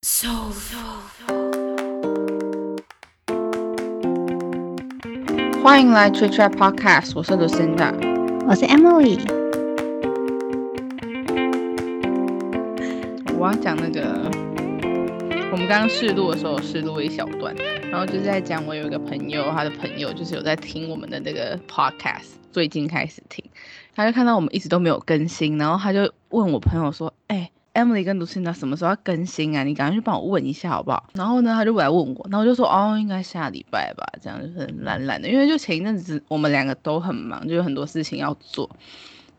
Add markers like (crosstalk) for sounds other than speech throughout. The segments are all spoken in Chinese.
So so。欢迎来 Tree Trap Podcast，我是 Lucinda，我是 Emily。我要讲那个，我们刚刚试录的时候试录了一小段，然后就是在讲我有一个朋友，他的朋友就是有在听我们的那个 Podcast，最近开始听，他就看到我们一直都没有更新，然后他就问我朋友说：“哎、Emily 跟 Lucina 什么时候要更新啊？你赶快去帮我问一下好不好？然后呢，他就来问我，然后我就说哦，应该下礼拜吧，这样就是懒懒的，因为就前一阵子我们两个都很忙，就有很多事情要做。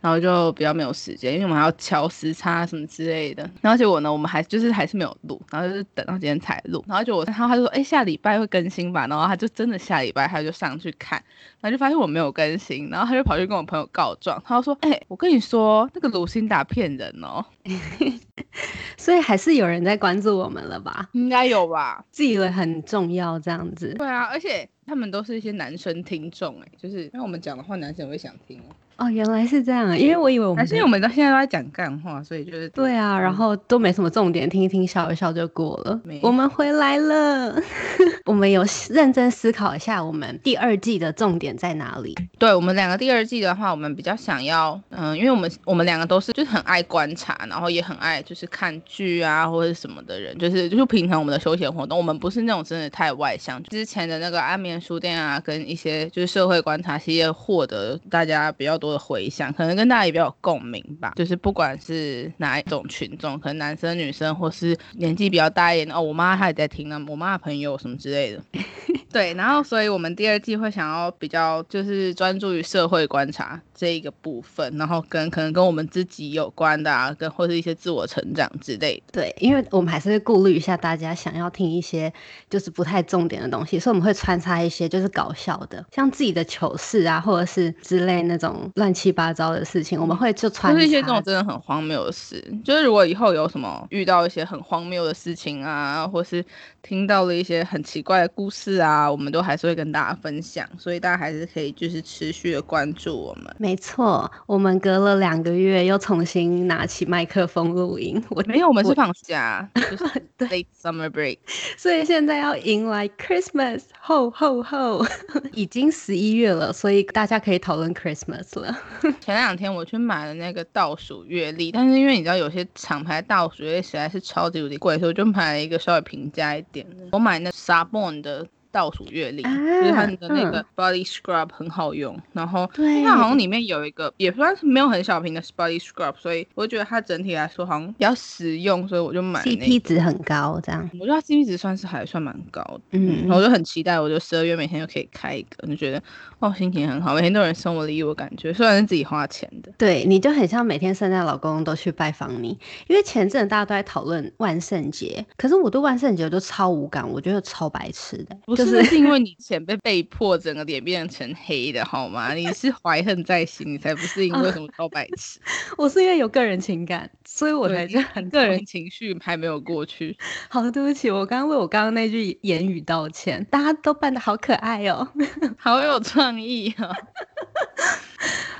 然后就比较没有时间，因为我们还要调时差什么之类的。然后结果呢，我们还就是还是没有录，然后就是等到今天才录。然后就我，然后他就说，哎，下礼拜会更新吧。然后他就真的下礼拜他就上去看，然后就发现我没有更新，然后他就跑去跟我朋友告状，他就说，哎，我跟你说，那个卢辛达骗人哦，(laughs) 所以还是有人在关注我们了吧？应该有吧？自以为很重要这样子。对啊，而且他们都是一些男生听众，哎，就是因为我们讲的话，男生也会想听哦。哦，原来是这样，因为我以为我们是因为我们到现在都在讲干话，所以就是对啊，然后都没什么重点，听一听笑一笑就过了。我们回来了，(laughs) 我们有认真思考一下，我们第二季的重点在哪里？对我们两个第二季的话，我们比较想要，嗯、因为我们我们两个都是就是很爱观察，然后也很爱就是看剧啊或者什么的人，就是就是平常我们的休闲活动，我们不是那种真的太外向。之前的那个安眠书店啊，跟一些就是社会观察系列获得大家比较多的回响，可能跟大家也比较有共鸣吧。就是不管是哪一种群众，可能男生女生或是年纪比较大一点哦，我妈她也在听呢，我妈的朋友什么之类的。(laughs) 对，然后所以我们第二季会想要比较就是专注于社会观察这一个部分，然后跟可能跟我们自己有关的啊，跟或是一些自我成长之类的。对，因为我们还是会顾虑一下大家想要听一些就是不太重点的东西，所以我们会穿插一些就是搞笑的，像自己的糗事啊，或者是之类那种乱七八糟的事情，我们会就穿插就是一些这种真的很荒谬的事，就是如果以后有什么遇到一些很荒谬的事情啊，或是听到了一些很奇怪的故事啊，我们都还是会跟大家分享，所以大家还是可以就是持续的关注我们。没错，我们隔了两个月又重新拿起麦克风录音，我没有，我们是放假，(laughs) 就是对 late summer break。所以现在要迎来 Christmas，吼吼吼！(laughs) 已经十一月了，所以大家可以讨论 Christmas 了。(laughs) 前两天我去买了那个倒数月历，但是因为你知道有些厂牌倒数月历实在是超级无敌贵，所以我就买了一个稍微平价一点的。我买那 Sabon 的倒数月历，就是它的那个 Body Scrub 很好用，然后对。它好像里面有一个也算是没有很小瓶的 Body Scrub，所以我觉得它整体来说好像比较实用，所以我就买 CP 值很高，这样。我觉得它 CP 值算是还算蛮高的，嗯我就很期待，我就十二月每天就可以开一个，就觉得哦心情很好，每天都有人送我礼物，感觉虽然是自己花钱的。对，你就很像每天圣诞老公公都去拜访你，因为前阵大家都在讨论万圣节，可是我对万圣节我就超无感，我觉得超白痴的，不，就是那是因为你前被被迫整个脸变成黑的好吗？你是怀恨在心，你才不是因为什么告白痴，(laughs) 我是因为有个人情感，所以我对才就很个人情绪还没有过去。好，对不起，我刚刚为我刚刚那句言语道歉，大家都扮的好可爱哦。(laughs) 好有创意哦！(laughs)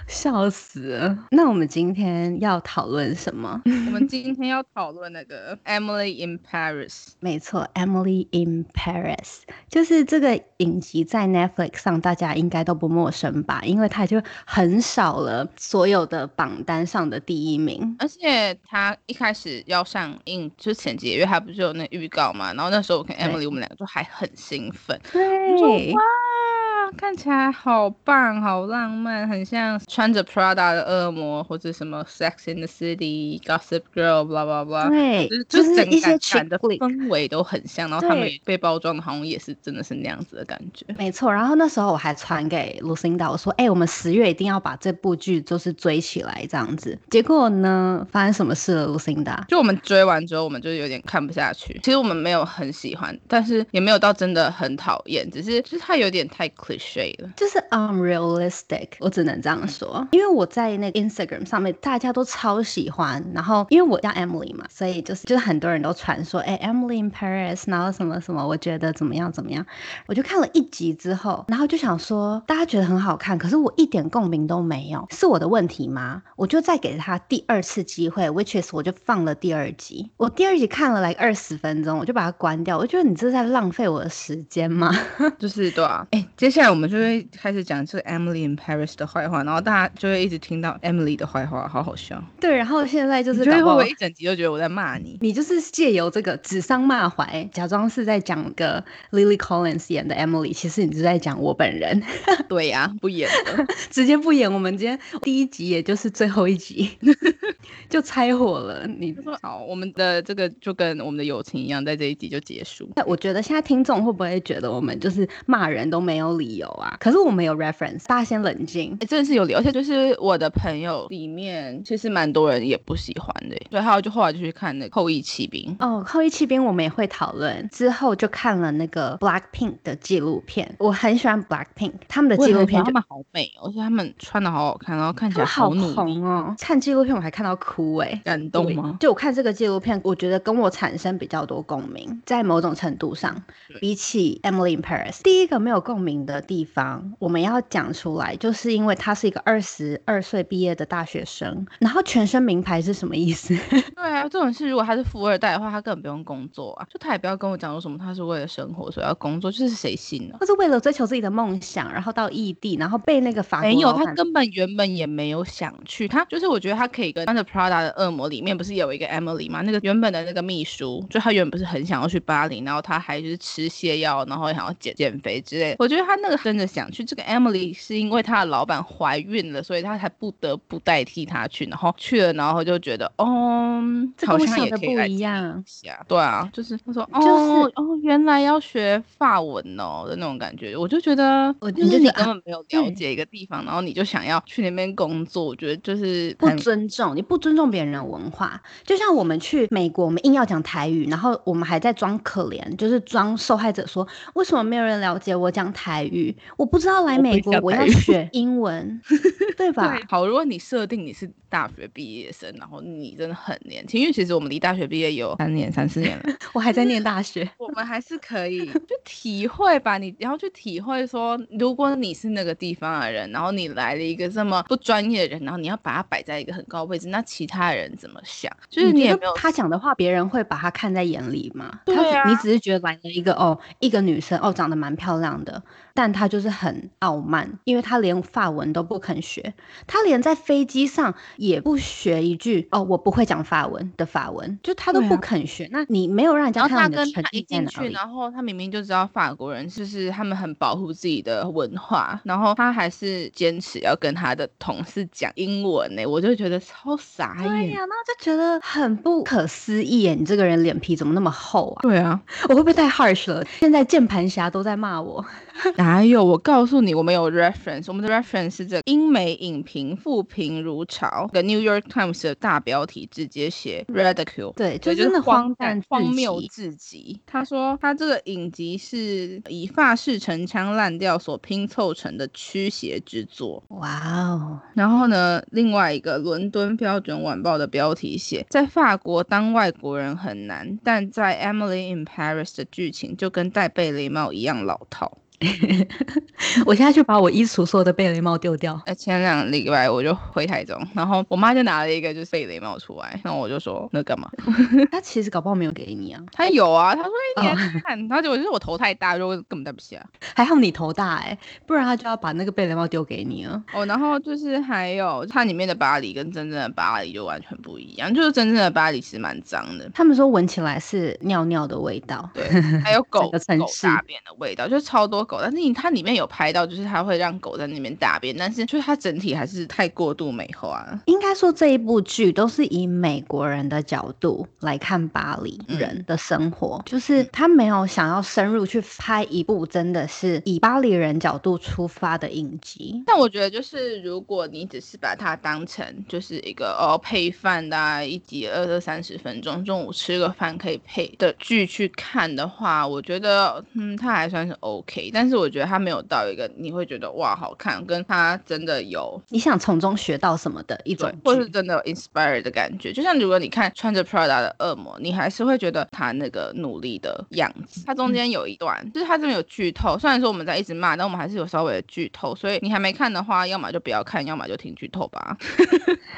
笑死了！那我们今天要讨论什么？我们今天要讨论那个 Emily in Paris。没错，《Emily in Paris》就是这个影集在 Netflix 上，大家应该都不陌生吧？因为它就很少了所有的榜单上的第一名。而且他一开始要上映之前几个月，他不是有那预告嘛？然后那时候我跟 Emily 我们两个就还很兴奋，对哇，看起来好棒，好浪漫，很像穿着 Prada 的恶魔，或者什么 Sex in the City、Gossip Girl、blah blah blah。对就是，一些个 chick 感的。氛围都很像，然后他们也被包装的好像也是真的是那样子的感觉。没错，然后那时候我还传给 Lucinda，我说：“哎、我们十月一定要把这部剧就是追起来，这样子。”结果呢，发生什么事了，Lucinda？就我们追完之后，我们就有点看不下去。其实我们没有很喜欢，但是也没有到真的很讨厌，只是就是它有点太 cliche 就是 unrealistic，我只能这样说，因为我在那个 Instagram 上面，大家都超喜欢，然后因为我叫 Emily 嘛，所以就是就是很多人都传说，哎，Emily in Paris，然后什么什么，我觉得怎么样怎么样，我就看了一集之后，然后就想说，大家觉得很好看，可是我一点共鸣都没有，是我的问题吗？我就再给他第二次机会，which is 我就放了第二集，我第二集看了来二十分钟，我就把它关掉，我觉得你这是在浪费我的时间吗？(laughs) 就是对啊，哎，接下来我们就会开始讲这个 Emily in Paris 的坏话，然后大家就会一直听到 Emily 的坏话，好好笑。对，然后现在就是会不会不会一整集都觉得我在骂你？你就是借由这个指桑骂槐，假装是在讲个 Lily Collins 演的 Emily，其实你是在讲我本人，(laughs) 对呀、不演了。(laughs) 直接不演。我们今天第一集，也就是最后一集，(laughs) 就拆火了。你他说好，我们的这个就跟我们的友情一样，在这一集就结束。那我觉得现在听众会不会觉得我们就是骂人都没有理由啊？可是我没有 reference，大家先冷静。哎，真的是有理由，而且就是我的朋友里面，其实蛮多人也不喜欢的，所以还有就后来就去看那个《后羿骑兵》。哦，后羿骑兵我们也会讨论，之后就看了那个 Blackpink 的纪录片，我很喜欢 Blackpink 他们的纪录片他们好美哦，而且他们穿的好好看，然后看起来好努力，红哦，看纪录片我还看到哭哎、感动吗？就我看这个纪录片，我觉得跟我产生比较多共鸣，在某种程度上，比起 Emily in Paris，第一个没有共鸣的地方，我们要讲出来，就是因为他是一个二十二岁毕业的大学生，然后全身名牌是什么意思？(laughs) 对啊，这种事如果他是富二代的话，他根本不用工作啊，就他也不要跟我讲说什么他是为了生活所以要工作，就是谁信呢？他是为了追求自己的梦想，然后到异地，然后被那个法没有，他根本原本也没有想去。他就是我觉得他可以跟《穿着 Prada 的恶魔》里面不是有一个 Emily 吗？那个原本的那个秘书，就他原本不是很想要去巴黎，然后他还就是吃泻药，然后想要减减肥之类的。我觉得他那个 (laughs) 真的想去。这个 Emily 是因为她的老板怀孕了，所以她才不得不代替她去，然后去了，然后就觉得哦，好像也可以来一样。下。对啊，就是他说哦、就是哦，原来要学法文哦的那种感觉，我就觉得我就是你根本没有了解一个地方，然后你就想要去那边工作，我觉得就是不尊重，你不尊重别人的文化。就像我们去美国，我们硬要讲台语，然后我们还在装可怜，就是装受害者说，为什么没有人了解我讲台语？我不知道来美国我要学 (laughs) 英文，对吧？对，好，如果你设定你是大学毕业生，然后你真的很年轻，因为其实我们离大学毕业有三年、三四年了，(laughs) 我还在念大学，我们还是可以就体会吧。你然后去体会说，如果你是那个地方的人，然后你来了一个这么不专业的人，然后你要把他摆在一个很高位置，那其他人怎么想？就是你没有他讲的话，别人会把他看在眼里吗？对啊你只是觉得来了一个哦，一个女生哦，长得蛮漂亮的，但他就是很傲慢，因为他连法文都不肯学，他连在飞机上也不学一句哦，我不会讲法文的法文，就他都不肯学。那你没有让人家看到你的诚跟他一意在哪进去，里？然后他明明就知道法国人就是他们很保护自己的文化，然后他还是坚持要跟他的同事讲英文呢、我就觉得超傻眼。对呀、那就觉得很不可思议耶！你这个人脸皮怎么那么厚啊？对啊，我会不会太 harsh 了？现在键盘侠都在骂我。(laughs) 哪有？我告诉你，我们有 reference，我们的 reference 是这个英美影评复评如潮的 New York Times 的大标题直接写 ridicule。对，对，就真的荒诞荒至谬至极。他说他这个影集是以法式陈腔滥调所拼凑成的驱邪之作。哇哦，然后呢，另外一个伦敦标准晚报的标题写，在法国当外国人很难，但在 Emily in Paris 的剧情就跟戴贝雷帽一样老套。(laughs) 我现在就把我衣橱所有的贝雷帽丢掉。呃，前两个礼拜我就回台中，然后我妈就拿了一个就是贝雷帽出来，然后我就说那干嘛？(laughs) 他其实搞不好没有给你啊，她有啊，她说哎、你看，然后结果就是我头太大，就根本戴不下。还好你头大哎、不然他就要把那个贝雷帽丢给你了。哦，然后就是还有它里面的巴黎跟真正的巴黎就完全不一样，就是真正的巴黎其实蛮脏的，他们说闻起来是尿尿的味道。对，还有 (laughs) 狗个城狗市大便的味道，就是超多狗，但是你它里面有拍到，就是它会让狗在那边大便，但是就是它整体还是太过度美化了。应该说这一部剧都是以美国人的角度来看巴黎人的生活，就是他没有想要深入去拍一部真的是以巴黎人角度出发的影集。但我觉得，就是如果你只是把它当成就是一个哦配饭的、啊、一集二二三十分钟，中午吃个饭可以配的剧去看的话，我觉得嗯，它还算是 OK。但但是我觉得它没有到一个你会觉得哇好看，跟它真的有你想从中学到什么的一种对，或是真的有 inspire 的感觉。就像如果你看穿着 Prada 的恶魔，你还是会觉得他那个努力的样子。它中间有一段，就是它这边有剧透，虽然说我们在一直骂，但我们还是有稍微的剧透。所以你还没看的话，要么就不要看，要么就听剧透吧。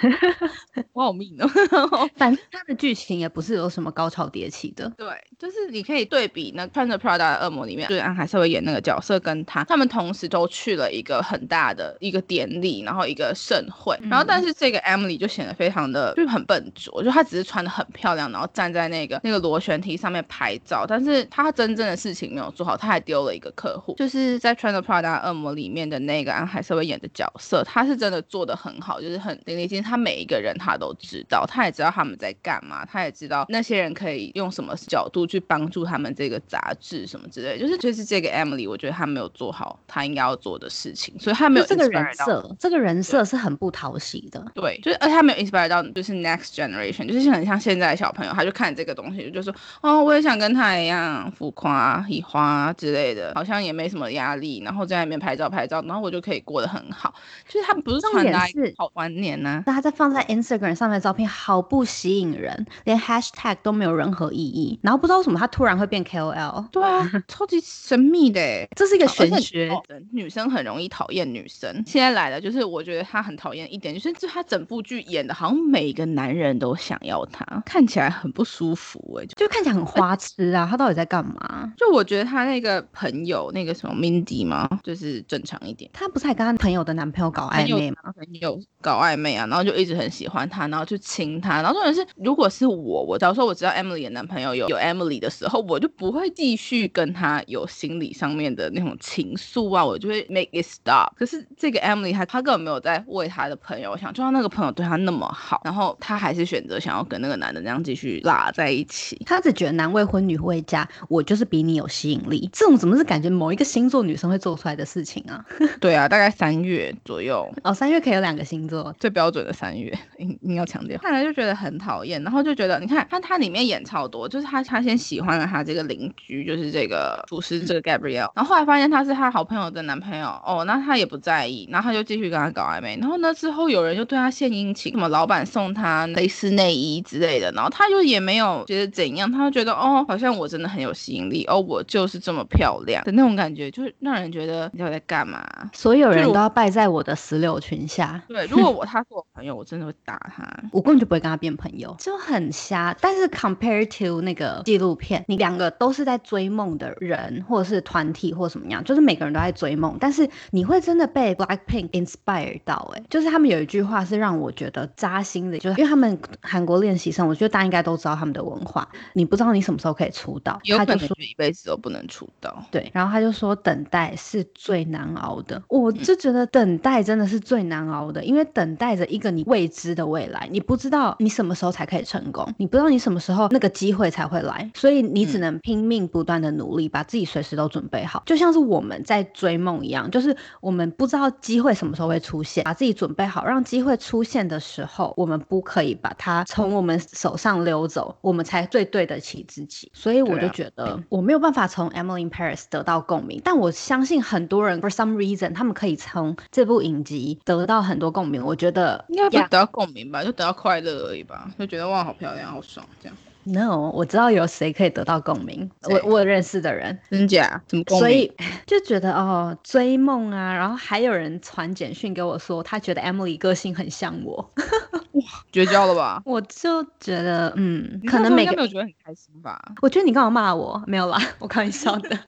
(laughs) 我好命哦。(laughs) 反正它的剧情也不是有什么高潮迭起的。对，就是你可以对比那穿着 Prada 的恶魔里面，就是安海瑟薇演那个角色，跟他他们同时都去了一个很大的一个典礼，然后一个盛会，然后但是这个 Emily 就显得非常的就是很笨拙，就她只是穿的很漂亮，然后站在那个那个螺旋梯上面拍照，但是她真正的事情没有做好，她还丢了一个客户，就是在穿着 Prada 的恶魔里面的那个安海瑟薇演的角色，她是真的做的很好，就是很淋漓尽致，她每一个人她都知道，她也知道他们在干嘛，她也知道那些人可以用什么角度去帮助他们这个杂志什么之类，就是就是这个 Emily，我觉得他没有做好他应该要做的事情，所以他没有就这个人设，这个人设是很不讨喜的。对，就是而且他没有 inspire 到就是 next generation，就是很像现在的小朋友，他就看这个东西，就说哦，我也想跟他一样浮夸、移花之类的，好像也没什么压力，然后在那边拍照拍照，然后我就可以过得很好。就是他不是重传达好观念呢、那他在放在 Instagram 上面的照片好不吸引人，连 hashtag 都没有任何意义。然后不知道为什么他突然会变 KOL，对啊，(laughs) 超级神秘的欸。这是一个玄学。哦女生很容易讨厌女生。现在来了，就是我觉得她很讨厌一点，就是就她整部剧演的好像每个男人都想要她，看起来很不舒服哎、就看起来很花痴啊！她到底在干嘛？就我觉得她那个朋友那个什么 Mindy 嘛，就是正常一点。她不是还跟她朋友的男朋友搞暧昧吗？朋友搞暧昧啊，然后就一直很喜欢她，然后就亲她，然后重点是，如果是我，我假如说我知道 Emily 的男朋友有有 Emily 的时候，我就不会继续跟她有心理上面的那种情愫啊，我就会 make it stop。可是这个 Emily 她她根本没有在为她的朋友想，就算那个朋友对她那么好，然后她还是选择想要跟那个男的那样继续拉在一起。她只觉得男未婚女未嫁，我就是比你有吸引力。这种怎么是感觉某一个星座女生会做出来的事情啊？(laughs) 对啊，大概三月左右。哦，三月可以有两个星座，最标准的三月，应应要强调，看来就觉得很讨厌，然后就觉得，你看他他里面演超多，就是他他先喜欢了他这个邻居，就是这个厨师这个 Gabrielle，然后后来发现他是他好朋友的男朋友，哦，那他也不在意，然后他就继续跟他搞暧昧，然后呢之后有人就对他献殷勤，什么老板送他蕾丝内衣之类的，然后他就也没有觉得怎样，他就觉得哦，好像我真的很有吸引力，哦，我就是这么漂亮的那种感觉，就是让人觉得你在干嘛？所有人都要败在我的石榴裙下。对，如果我他是我朋友，我真的会打他。(laughs) 我根本就不会跟他变朋友，就很瞎。但是 compare to 那个纪录片，你两个都是在追梦的人，或者是团体或什么样，就是每个人都在追梦，但是你会真的被 Blackpink inspire 到、欸，哎，就是他们有一句话是让我觉得扎心的，就是因为他们韩国练习生，我觉得大家应该都知道他们的文化，你不知道你什么时候可以出道，有他就说。可能一辈子都不能出道。对，然后他就说等待是最难熬的，我就觉得等待真的是最难熬的，因为等待着一个你未知的未来，你不知道你什么时候才可以成功，你不知道你什么时候那个机会才会来，所以你只能拼命不断的努力，把自己随时都准备好，就像是我们在追梦一样，就是我们不知道机会什么时候会出现，把自己准备好，让机会出现的时候，我们不可以把它从我们手上溜走，我们才最对得起自己。所以我就觉得我没有办法从 Emily in Paris 得到共鸣，但我相信很多人 for some reason 他们可以从这部影集得到很多共鸣。我觉得应该不是得到共鸣吧，就得到快乐而已吧，就觉得哇好漂亮，好爽这样。No，我知道有谁可以得到共鸣，我谁我认识的人，真假？怎么共鸣？所以 (laughs) 就觉得哦追梦啊，然后还有人传简讯给我说，他觉得 Emily 个性很像我，绝交了吧？(laughs) 我就觉得嗯，可能每个没有觉得很开心吧？我觉得你干嘛骂我？没有啦，(laughs) 我开玩笑的，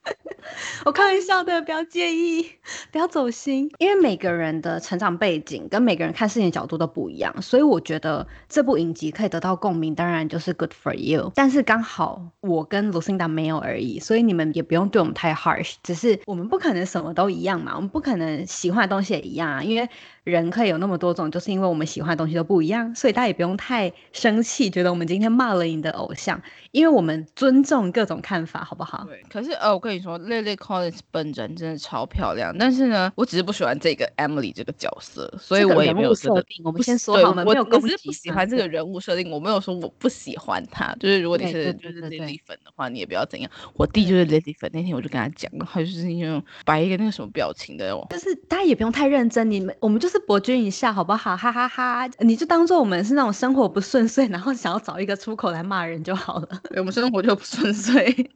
我开玩笑的，不要介意，不要走心。因为每个人的成长背景跟每个人看事情的角度都不一样，所以我觉得这部影集可以得到共鸣，当然就是 good for you。但是刚好我跟 Lucinda 没有而已，所以你们也不用对我们太 harsh。只是我们不可能什么都一样嘛，我们不可能喜欢的东西也一样啊，因为人可以有那么多种，就是因为我们喜欢的东西都不一样，所以大家也不用太生气，觉得我们今天骂了你的偶像，因为我们尊重各种看法，好不好？对。可是呃，我跟你说，Lily Collins 本人真的超漂亮，但是呢，我只是不喜欢这个 Emily 这个角色，所以我也没有设定。我们先说好，我们没有攻击。不喜欢这个人物设定，我没有说我不喜欢他，就是如果你是就是 Lily 粉的话，你也不要怎样。我弟就是 Lily 粉，那天我就跟他讲，他就是那种摆一个那个什么表情的哦，就是大家也不用太认真，你们我们就是博君一笑，好不好？哈哈哈，你就当做我们是那种生活不顺遂，然后想要找一个出口来骂人就好了。我们生活就不顺遂。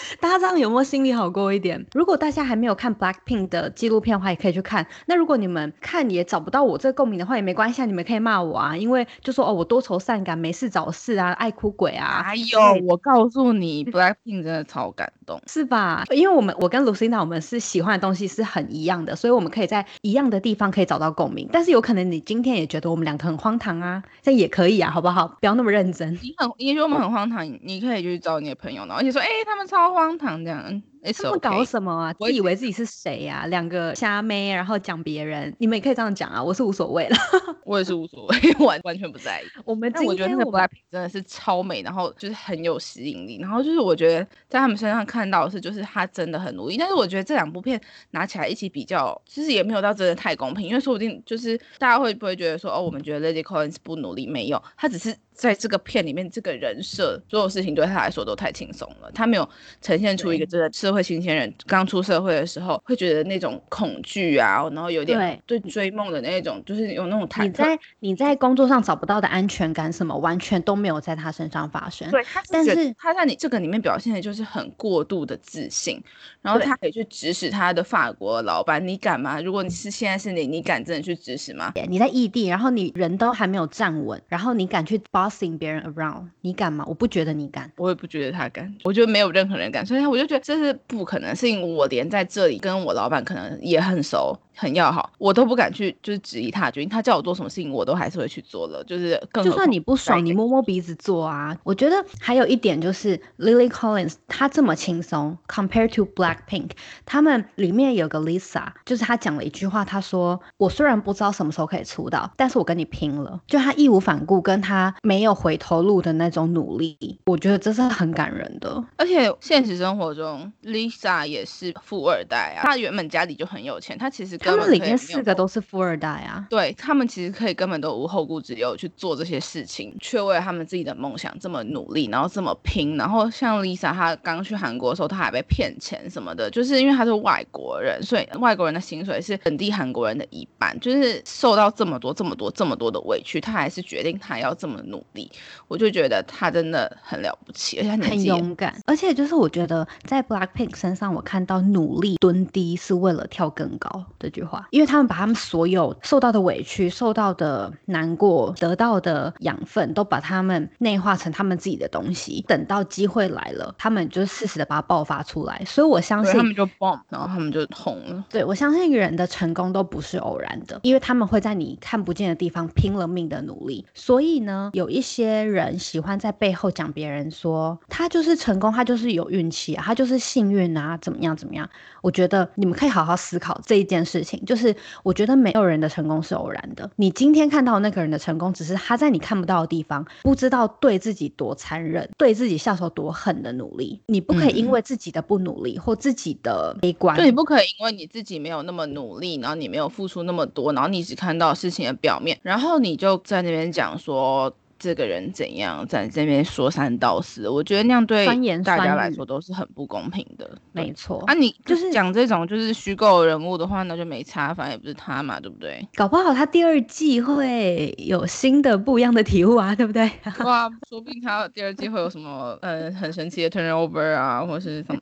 (laughs) 大家这样有没有心里好过一点？如果大家还没有看 Blackpink 的纪录片的话，也可以去看。那如果你们看也找不到我这个共鸣的话，也没关系，啊，你们可以骂我啊，因为就说哦，我多愁善感，没事找事啊，爱哭鬼啊。(laughs) 还有，我告诉你，Blackpink 真的超感动，是吧？因为我们我跟 Lucinda 我们是喜欢的东西是很一样的，所以我们可以在一样的地方可以找到共鸣。但是有可能你今天也觉得我们两个很荒唐啊，这也可以啊，好不好？不要那么认真。你很，也许我们很荒唐，你可以去找你的朋友，然后你说，哎，他们超荒唐这样。他们搞什么啊？自以为自己是谁呀？两个瞎妹，然后讲别人，你们也可以这样讲啊！我是无所谓了，(laughs) 我也是无所谓，完完全不在意。我们但我觉得那个 Blackpink 真的是超美，然后就是很有吸引力，然后就是我觉得在他们身上看到的是，就是他真的很努力。但是我觉得这两部片拿起来一起比较，其实也没有到真的太公平，因为说不定就是大家会不会觉得说，哦，我们觉得 Lady Collins 不努力，没有，他只是。在这个片里面，这个人设所有事情对他来说都太轻松了。他没有呈现出一个真的社会新鲜人刚出社会的时候会觉得那种恐惧啊，然后有点对追梦的那种，就是有那种忐忑。你在你在工作上找不到的安全感，什么完全都没有在他身上发生。对，但是他在你这个里面表现的就是很过度的自信，然后他可以去指使他的法国老板，你敢吗？如果你是现在是你，你敢真的去指使吗？你在异地，然后你人都还没有站稳，然后你敢去 bossing 别人 around？你敢吗？我不觉得你敢，我也不觉得他敢，我觉得没有任何人敢，所以我就觉得这是不可能，是因为我连在这里跟我老板可能也很熟。很要好，我都不敢去，就是质疑他决定。他叫我做什么事情，我都还是会去做了。就是更就算你不爽，你摸摸鼻子做啊。我觉得还有一点就是 Lily Collins 她这么轻松，compared to Blackpink，他们里面有个 Lisa，就是她讲了一句话，她说：“我虽然不知道什么时候可以出道，但是我跟你拼了。”就她义无反顾，跟她没有回头路的那种努力，我觉得这是很感人的。而且现实生活中，Lisa 也是富二代啊，她原本家里就很有钱，她其实。他们里面四个都是富二代啊，对他们其实可以根本都无后顾之忧去做这些事情，却为了他们自己的梦想这么努力，然后这么拼。然后像 Lisa，她刚去韩国的时候，她还被骗钱什么的，就是因为她是外国人，所以外国人的薪水是本地韩国人的一半，就是受到这么多、这么多、这么多的委屈，她还是决定她要这么努力。我就觉得她真的很了不起，而且很勇敢。而且就是我觉得在 Blackpink 身上，我看到努力蹲低是为了跳更高这。句话，因为他们把他们所有受到的委屈、受到的难过、得到的养分，都把他们内化成他们自己的东西。等到机会来了，他们就适时的把它爆发出来。所以我相信他们就爆，然后他们就红了。对我相信人的成功都不是偶然的，因为他们会在你看不见的地方拼了命的努力。所以呢，有一些人喜欢在背后讲别人说他就是成功，他就是有运气啊，他就是幸运啊，怎么样怎么样？我觉得你们可以好好思考这一件事情。就是我觉得没有人的成功是偶然的。你今天看到那个人的成功，只是他在你看不到的地方，不知道对自己多残忍，对自己下手多狠的努力。你不可以因为自己的不努力或自己的悲观，对你不可以因为你自己没有那么努力，然后你没有付出那么多，然后你只看到事情的表面，然后你就在那边讲说。这个人怎样在这边说三道四？我觉得那样对大家来说都是很不公平的。没错，啊，你就是讲这种就是虚构人物的话，那就没差，反正也不是他嘛，对不对？搞不好他第二季会有新的不一样的体悟啊，对不对？(laughs) 哇，说不定他第二季会有什么呃很神奇的 turnover 啊，或是什么？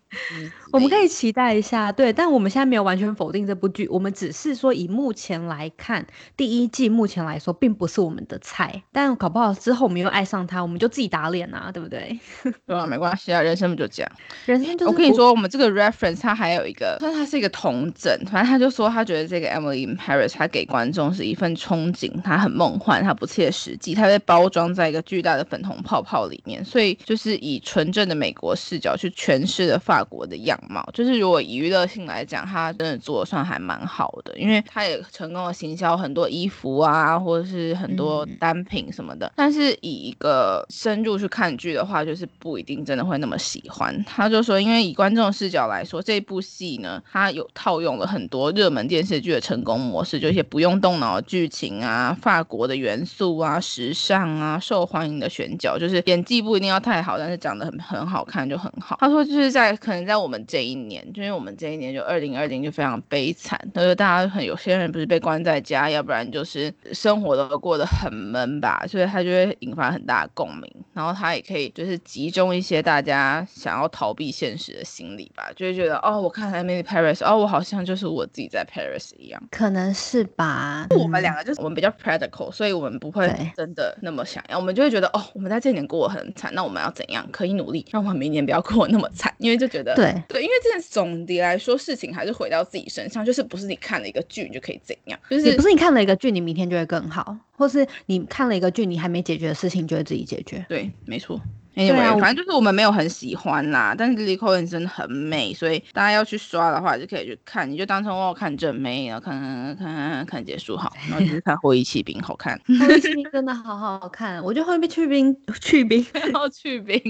我们可以期待一下。对，但我们现在没有完全否定这部剧，我们只是说以目前来看，第一季目前来说并不是我们的菜，但搞不好。之后我们又爱上他，我们就自己打脸啊，对不对？(laughs) 对啊，没关系啊，人生不就这样？人生就是我跟你说，我们这个 reference 它还有一个，但它是一个同整。反正他就说，他觉得这个 Emily in Paris，他给观众是一份憧憬，它很梦幻，它不切实际，它被包装在一个巨大的粉红泡泡里面，所以就是以纯正的美国视角去诠释了法国的样貌。就是如果以娱乐性来讲，他真的做的算还蛮好的，因为他也成功的行销很多衣服啊，或者是很多单品什么的。但是是以一个深入去看剧的话，就是不一定真的会那么喜欢。他就说，因为以观众视角来说，这部戏呢，它有套用了很多热门电视剧的成功模式，就一些不用动脑的剧情啊，法国的元素啊，时尚啊，受欢迎的选角，就是演技不一定要太好，但是长得很很好看就很好。他说，就是在可能在我们这一年，就因为我们这一年就二零二零就非常悲惨，就是大家很有些人不是被关在家，要不然就是生活都过得很闷吧，所以他就会引发很大的共鸣，然后他也可以就是集中一些大家想要逃避现实的心理吧，就会觉得哦，我看 Emily Paris，哦，我好像就是我自己在 Paris 一样，可能是吧。我们两个就是我们比较 practical，所以我们不会真的那么想要，我们就会觉得哦，我们在这年过得很惨，那我们要怎样？可以努力让我们明年不要过得那么惨？因为就觉得对。对，因为这件总的来说事情还是回到自己身上，就是不是你看了一个剧你就可以怎样，就是不是你看了一个剧你明天就会更好，或是你看了一个剧你还没解决的事情就会自己解决。对，没错。Anyway，反正就是我们没有很喜欢啦，但是 Lily Collins 真的很美，所以大家要去刷的话就可以去看，你就当成我看正妹，然后看看看看看结束好，然后就是看《后羿弃兵》好看，《后羿弃兵》真的好好看，我觉得《后羿弃兵》去兵，(laughs) 然后去兵，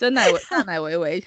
真奶维大奶维维。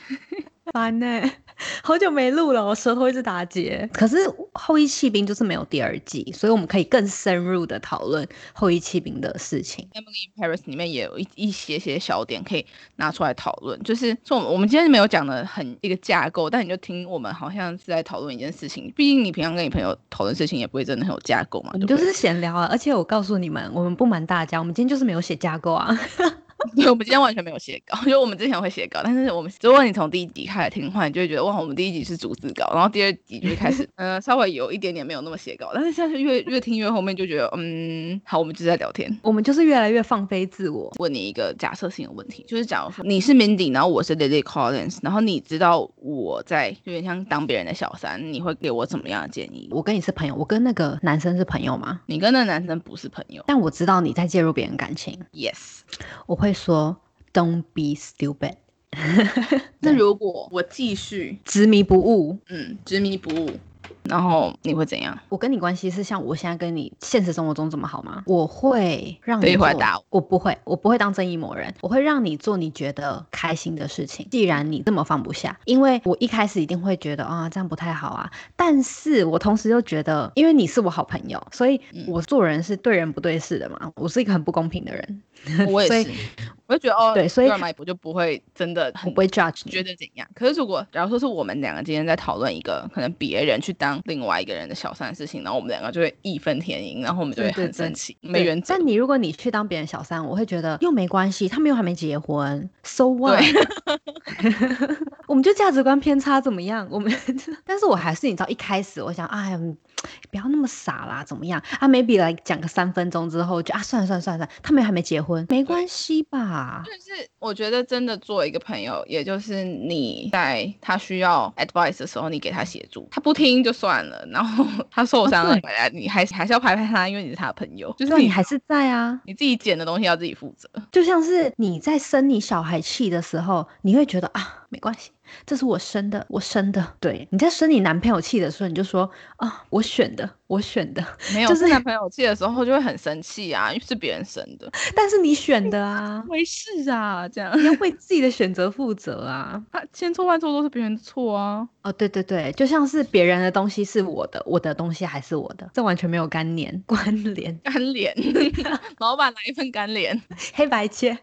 烦呢，(laughs) 好久没录了，我舌头一直打结。可是《后羿弃兵》就是没有第二季，所以我们可以更深入的讨论《后羿弃兵》的事情。《Emily in Paris》里面也有一一些些小点可以拿出来讨论，就是说我们今天没有讲的很一个架构，但你就听我们好像是在讨论一件事情。毕竟你平常跟你朋友讨论事情也不会真的很有架构嘛，你就是闲聊啊。而且我告诉你们，我们不瞒大家，我们今天就是没有写架构啊。(laughs) (laughs) 对，我们今天完全没有写稿，因为我们之前会写稿，但是我们如果你从第一集开始听的话，你就会觉得哇，我们第一集是逐字稿，然后第二集就开始，(laughs) 嗯，稍微有一点点没有那么写稿，但是现在越越听越后面就觉得，嗯，好，我们就在聊天，我们就是越来越放飞自我。问你一个假设性的问题，就是假如说你是 Mindy，然后我是 Lily Collins，然后你知道我在有点像当别人的小三，你会给我怎么样的建议？我跟你是朋友，我跟那个男生是朋友吗？你跟那个男生不是朋友，但我知道你在介入别人感情。Yes，我会说。Don't be stupid。(laughs) 那如果我继续执迷不悟，嗯，执迷不悟，然后你会怎样？我跟你关系是像我现在跟你现实生活中这么好吗？我会让你回答我，我不会，我不会当正义魔人，我会让你做你觉得开心的事情。既然你这么放不下，因为我一开始一定会觉得啊这样不太好啊，但是我同时又觉得，因为你是我好朋友，所以我做人是对人不对事的嘛。我是一个很不公平的人，(laughs) 我也是。我就觉得哦，对，所以买不就不会真的我不会 judge 觉得怎样。可是如果假如说是我们两个今天在讨论一个可能别人去当另外一个人的小三的事情，然后我们两个就会义愤填膺，然后我们就会很生气，没原则。但你如果你去当别人小三，我会觉得又没关系，他们又还没结婚，so what？(laughs) 我们就价值观偏差怎么样？我们，(laughs) 但是我还是你知道，一开始我想，哎呀，不要那么傻啦，怎么样？啊，maybe 来讲个三分钟之后，就啊，算了算了算了，他们还没结婚，没关系吧？就是我觉得真的做一个朋友，也就是你在他需要 advice 的时候，你给他协助，他不听就算了，然后他受伤了回来，你还还是要拍拍他，因为你是他的朋友，就是你还是在啊，你自己捡的东西要自己负责。就像是你在生你小孩气的时候，你会觉得啊，没关系。这是我生的，我生的。对，你在生你男朋友气的时候，你就说啊，我选的，我选的。没有，就是男朋友气的时候就会很生气啊，因为是别人生的，(laughs) 但是你选的啊，(laughs) 没事啊，这样你要为 (laughs) 自己的选择负责啊。他千错万错都是别人的错啊。哦，对对对，就像是别人的东西是我的，我的东西还是我的，这完全没有干联关联。干联，老板来一份干联，黑白切。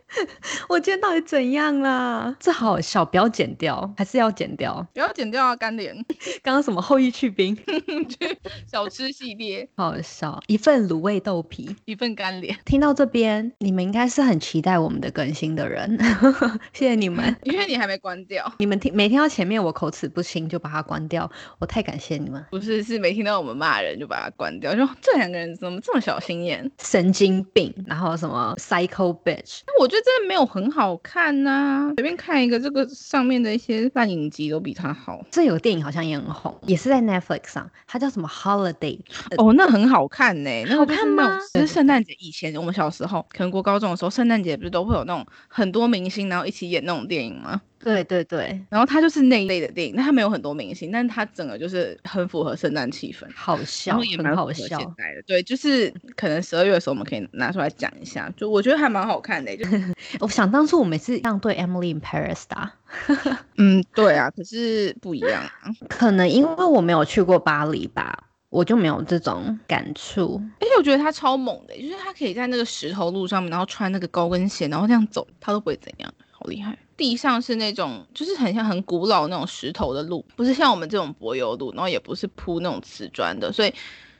我今天到底怎样啦？这好小，不要剪掉。还是要剪掉？不要剪掉啊，干脸。(laughs) 刚刚什么后羿去冰？(laughs) 小吃系列，好笑。一份卤味豆皮，一份干脸。听到这边，你们应该是很期待我们的更新的人，(laughs) 谢谢你们。因为你还没关掉，你们听没听到前面我口齿不清就把它关掉，我太感谢你们。不是，是没听到我们骂人就把它关掉，就这两个人怎么这么小心眼，神经病，然后什么 psycho bitch。那我觉得真的没有很好看呐，随便看一个这个上面的一些烂影集都比他好。这有个电影好像也很红，也是在 Netflix 上，它叫什么 Holiday？哦，那很好看呢，那好看吗？就是圣诞节以前我们小时候，可能过高中的时候，圣诞节不是都会有那种很多明星然后一起演那种电影吗？对对对，然后它就是那一类的电影，但它没有很多明星，但是它整个就是很符合圣诞气氛，好笑，也蛮好笑。现代的，对，就是可能十二月的时候我们可以拿出来讲一下，就我觉得还蛮好看的。就 (laughs) 我想当初我每次这样对 Emily in Paris 的，(laughs) 嗯，对啊，可是不一样，(laughs) 可能因为我没有去过巴黎吧，我就没有这种感触。而且我觉得他超猛的，就是他可以在那个石头路上面，然后穿那个高跟鞋，然后这样走，他都不会怎样，好厉害。地上是那种，就是很像很古老那种石头的路，不是像我们这种柏油路，然后也不是铺那种瓷砖的，所以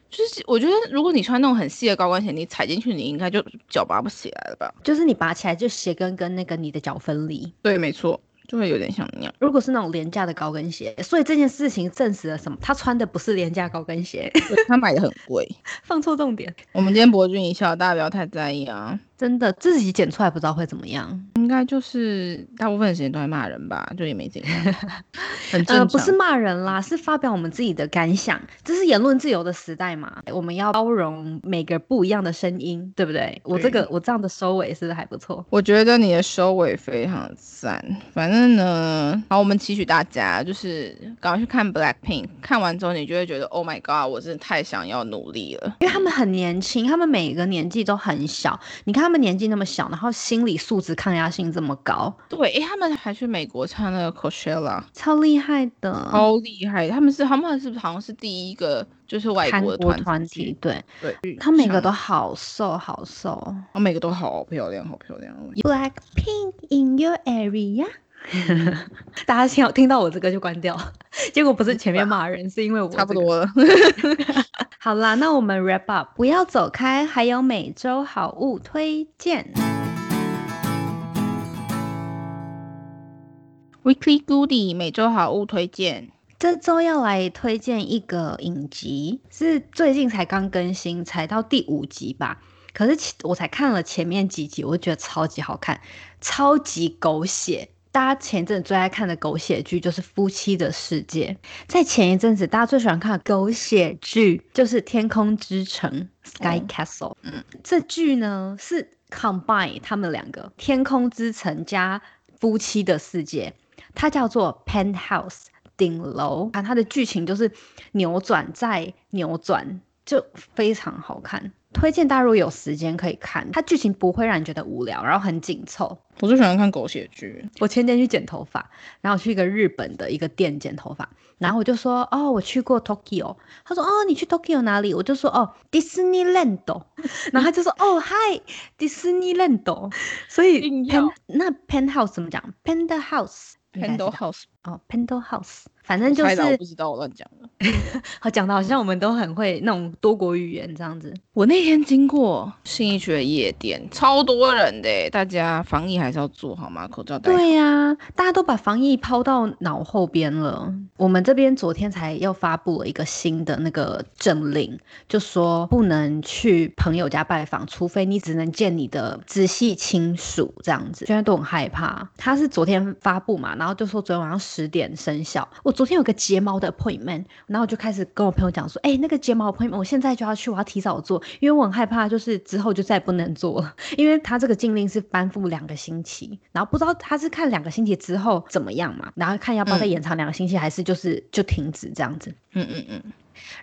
就是我觉得，如果你穿那种很细的高跟鞋，你踩进去，你应该就脚拔不起来了吧？就是你拔起来，就鞋跟跟那个你的脚分离。对，没错。就会有点像那样。如果是那种廉价的高跟鞋，所以这件事情证实了什么？他穿的不是廉价高跟鞋，他买的很贵。(laughs) 放错重点。我们今天博君一笑，大家不要太在意啊。真的自己剪出来不知道会怎么样，应该就是大部分时间都在骂人吧，就也没怎样。(laughs) 很正常。不是骂人啦，是发表我们自己的感想。这是言论自由的时代嘛，我们要包容每个不一样的声音，对不对？我这个我这样的收尾是不是还不错？我觉得你的收尾非常赞。反正呢，好，我们期许大家就是赶快去看 Black Pink，看完之后你就会觉得 Oh my God，我真的太想要努力了，因为他们很年轻，他们每个年纪都很小。你看。他们年纪那么小，然后心理素质、抗压性这么高，对，哎，他们还去美国唱那个 Coachella，超厉害的，超厉害。他们是他们是不是好像是第一个就是外国的团体？对对，他每个都好瘦好瘦，他每个都好漂亮好漂亮。Black Pink in your area，(laughs) 大家听听到我这个就关掉，(laughs) 结果不是前面骂人，是因为我差不多了。(laughs) 好啦，那我们 wrap up，不要走开，还有每周好物推荐。Weekly Goodie 每周好物推荐，这周要来推荐一个影集，是最近才刚更新，才到第五集吧。可是我才看了前面几集，我就觉得超级好看，超级狗血。大家前一阵最爱看的狗血剧就是《夫妻的世界》。在前一阵子，大家最喜欢看的狗血剧就是《天空之城》（Sky Castle）。嗯，这剧呢是 combine 他们两个《天空之城》加《夫妻的世界》，它叫做 Penthouse 顶楼。啊，它的剧情就是扭转再扭转，就非常好看。推荐大家如果有时间可以看，它剧情不会让你觉得无聊，然后很紧凑。我最喜欢看狗血剧。我前天去剪头发，然后去一个日本的一个店剪头发，然后我就说哦，我去过 Tokyo。他说哦，你去 Tokyo 哪里？我就说哦，Disneyland。然后他就说哦，Hi，Disneyland。所以那 Penthouse 怎么讲？Penthouse，Penthouse。哦，Penthouse。反正就是，我不知道我乱讲了。(laughs) 好讲的好像我们都很会那种多国语言这样子。我那天经过新义区的夜店，超多人的，大家防疫还是要做好吗？口罩戴。对呀，大家都把防疫抛到脑后边了。我们这边昨天才又发布了一个新的那个政令，就说不能去朋友家拜访，除非你只能见你的直系亲属这样子。现在都很害怕。他是昨天发布嘛，然后就说昨天晚上十点生效。我。昨天有个睫毛的 appointment，然后我就开始跟我朋友讲说，哎，那个睫毛 appointment，我现在就要去，我要提早做，因为我很害怕，就是之后就再也不能做了，(laughs) 因为他这个禁令是颁布两个星期，然后不知道他是看两个星期之后怎么样嘛，然后看要不要再延长两个星期，还是就是就停止这样子。嗯嗯嗯。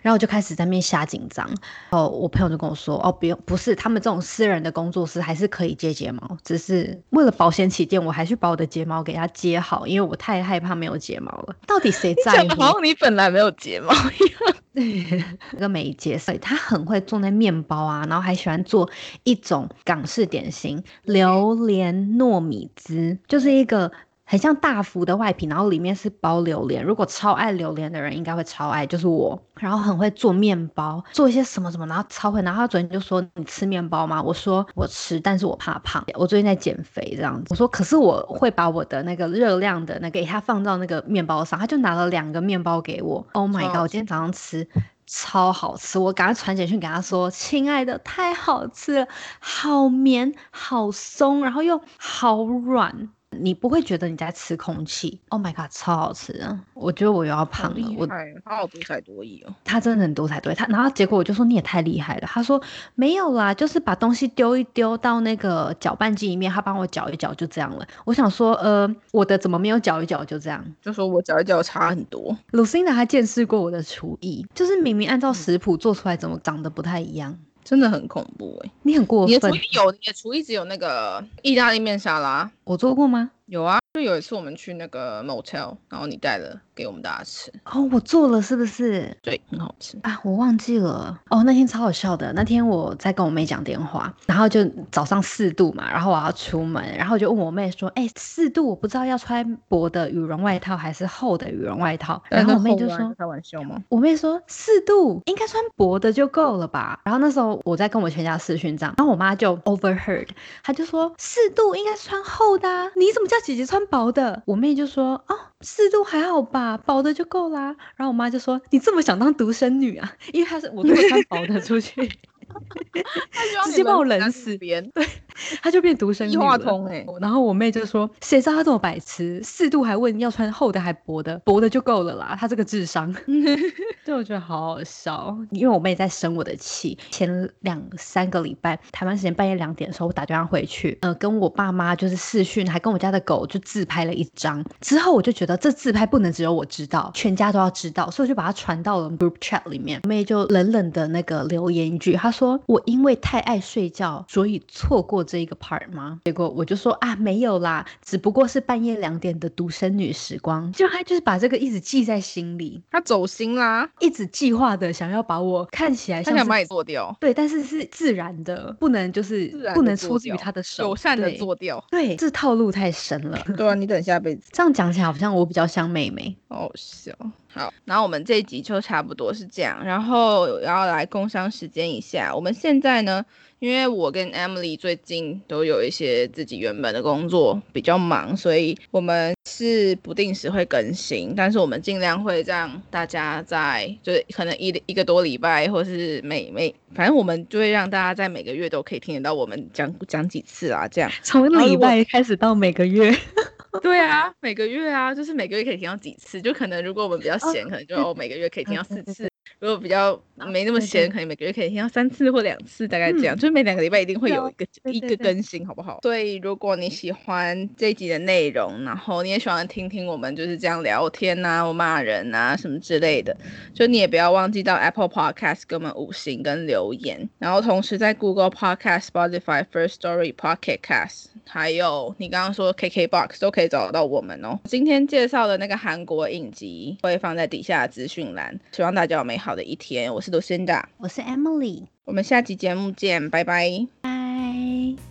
然后我就开始在那边瞎紧张。哦，我朋友就跟我说，哦，不用，不是，他们这种私人的工作室还是可以接睫毛，只是为了保险起见，我还去把我的睫毛给它接好，因为我太害怕没有睫毛了。到底谁在乎？好像你本来没有睫毛一样。(laughs) 那个美睫，所以他很会做那面包啊，然后还喜欢做一种港式点心——榴莲糯米汁，就是一个。很像大福的外皮，然后里面是包榴莲。如果超爱榴莲的人，应该会超爱，就是我。然后很会做面包，做一些什么什么，然后超会。然后他昨天就说：“你吃面包吗？”我说：“我吃，但是我怕胖。我最近在减肥这样子。”我说：“可是我会把我的那个热量的那给他放到那个面包上。”他就拿了两个面包给我。Oh my god！我今天早上吃超好吃，我赶快传简讯给他说：“亲爱的，太好吃了，好绵，好松，然后又好软。”你不会觉得你在吃空气？Oh my god，超好吃啊！我觉得我又要胖了。我他好多才多艺哦。他真的很多才多艺。他然后结果我就说你也太厉害了。他说没有啦，就是把东西丢一丢到那个搅拌机里面，他帮我搅一搅就这样了。我想说，呃，我的怎么没有搅一搅就这样？就说我搅一搅差很多。Lucinda 他见识过我的厨艺，就是明明按照食谱做出来，怎么长得不太一样？真的很恐怖哎！你很过分。你的厨艺有，你的厨艺只有那个意大利面沙拉，我做过吗？有啊。就有一次我们去那个 motel，然后你带了给我们大家吃哦，我做了是不是？对，很好吃啊，我忘记了哦。那天超好笑的，那天我在跟我妹讲电话，然后就早上四度嘛，然后我要出门，然后就问我妹说：“哎，四度我不知道要穿薄的羽绒外套还是厚的羽绒外套。”然后我妹就说：“开玩笑吗？”我妹说：“四度应该穿薄的就够了吧？”然后那时候我在跟我全家视讯样，然后我妈就 overheard，她就说：“四度应该穿厚的，你怎么叫姐姐？”穿薄的，我妹就说哦，四度还好吧，薄的就够啦。然后我妈就说你这么想当独生女啊？因为她是我如果穿薄的出去。(laughs) 直接把我冷死，边对，他就变独生女了。然后我妹就说：“谁知道他这么白痴，四度还问要穿厚的还薄的，薄的就够了啦。”他这个智商，(laughs) 对我觉得好好笑。因为我妹在生我的气，前两三个礼拜台湾时间半夜两点的时候，我打电话回去，呃，跟我爸妈就是视讯，还跟我家的狗就自拍了一张。之后我就觉得这自拍不能只有我知道，全家都要知道，所以我就把它传到了 group chat 里面。我妹就冷冷的那个留言一句，她说。我因为太爱睡觉，所以错过这一个 part 吗？结果我就说啊，没有啦，只不过是半夜两点的独生女时光。就他就是把这个一直记在心里，他走心啦，一直计划的想要把我看起来，他想把你做掉。对，但是是自然的，不能就是不能出自于他的手，友善的做掉。对，这套路太深了。对啊，你等下辈子这样讲起来，好像我比较像妹妹。好笑。好，然后我们这一集就差不多是这样，然后要来工商时间一下。我们现在呢，因为我跟 Emily 最近都有一些自己原本的工作比较忙，所以我们是不定时会更新，但是我们尽量会让大家在就是可能一一个多礼拜，或是每每，反正我们就会让大家在每个月都可以听得到我们讲讲几次啊，这样从礼拜开始到每个月。(laughs) 对啊，每个月啊，就是每个月可以听到几次，就可能如果我们比较闲，可能就哦每个月可以听到四次。如果比较没那么闲，可能每个月可以听到三次或两次，大概这样。就是每两个礼拜一定会有一个一个更新，好不好？所以如果你喜欢这一集的内容，然后你也喜欢听听我们就是这样聊天呐，我骂人啊什么之类的，就你也不要忘记到 Apple Podcast 给我们五星跟留言。然后同时在 Google Podcast、Spotify、First Story、Pocket Cast，还有你刚刚说 KK Box 都可以找到我们哦。今天介绍的那个韩国影集会放在底下资讯栏，希望大家有美好。好的一天。我是 lucinda 我是 emily 我们下期节目见拜拜。拜。